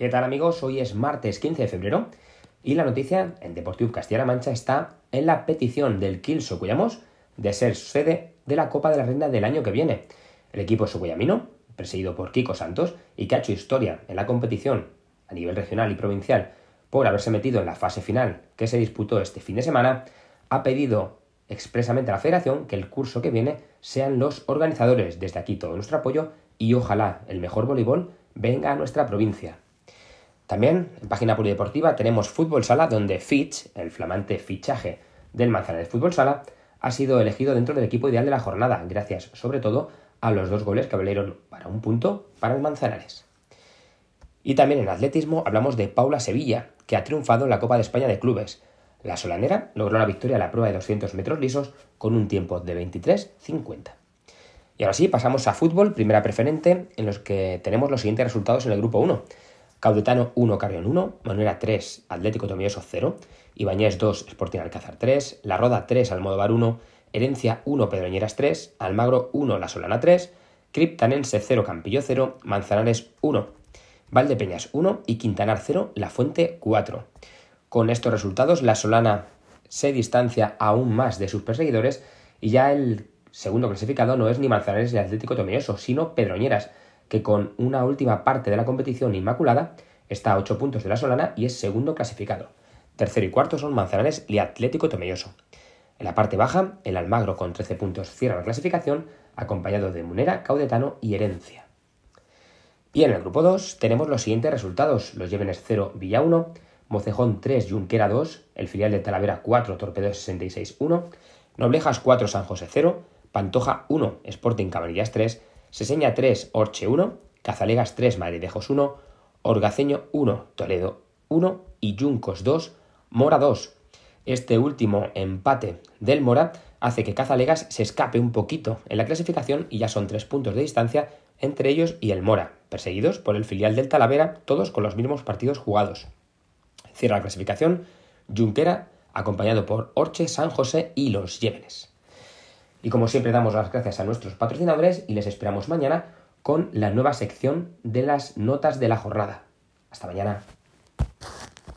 ¿Qué tal amigos? Hoy es martes 15 de febrero y la noticia en Deportivo Castilla-La Mancha está en la petición del Kiel Socuyamos de ser sede de la Copa de la Reina del año que viene. El equipo socuyamino, presidido por Kiko Santos y que ha hecho historia en la competición a nivel regional y provincial por haberse metido en la fase final que se disputó este fin de semana, ha pedido expresamente a la federación que el curso que viene sean los organizadores. Desde aquí todo nuestro apoyo y ojalá el mejor voleibol venga a nuestra provincia. También en página polideportiva tenemos Fútbol Sala, donde Fitch, el flamante fichaje del Manzanares Fútbol Sala, ha sido elegido dentro del equipo ideal de la jornada, gracias sobre todo a los dos goles que valieron para un punto para el Manzanares. Y también en atletismo hablamos de Paula Sevilla, que ha triunfado en la Copa de España de Clubes. La solanera logró la victoria en la prueba de 200 metros lisos con un tiempo de 23.50. Y ahora sí, pasamos a fútbol, primera preferente, en los que tenemos los siguientes resultados en el grupo 1. Caudetano 1, Carrión 1, Manuela 3, Atlético Tomioso 0, Ibañez 2, Sporting Alcázar 3, La Roda 3, Almodóvar 1, Herencia 1, Pedroñeras 3, Almagro 1, La Solana 3, Criptanense 0, Campillo 0, Manzanares 1, Valdepeñas 1 y Quintanar 0, La Fuente 4. Con estos resultados, La Solana se distancia aún más de sus perseguidores y ya el segundo clasificado no es ni Manzanares ni Atlético Tomioso, sino Pedroñeras, que con una última parte de la competición inmaculada está a 8 puntos de la Solana y es segundo clasificado. Tercero y cuarto son Manzanares y Atlético Tomelloso. En la parte baja, el Almagro con 13 puntos cierra la clasificación, acompañado de Munera, Caudetano y Herencia. Y en el grupo 2 tenemos los siguientes resultados. Los Llévenes 0, Villa 1, Mocejón 3, Junquera 2, el filial de Talavera 4, Torpedo 66 1, Noblejas 4, San José 0, Pantoja 1, Sporting Cabanillas 3, Seseña 3, Orche 1, Cazalegas 3, Madridejos 1, Orgaceño 1, Toledo 1 y Yuncos 2, Mora 2. Este último empate del Mora hace que Cazalegas se escape un poquito en la clasificación y ya son tres puntos de distancia entre ellos y el Mora, perseguidos por el filial del Talavera, todos con los mismos partidos jugados. Cierra la clasificación Junquera, acompañado por Orche, San José y los Llévenes. Y como siempre damos las gracias a nuestros patrocinadores y les esperamos mañana con la nueva sección de las notas de la jornada. Hasta mañana.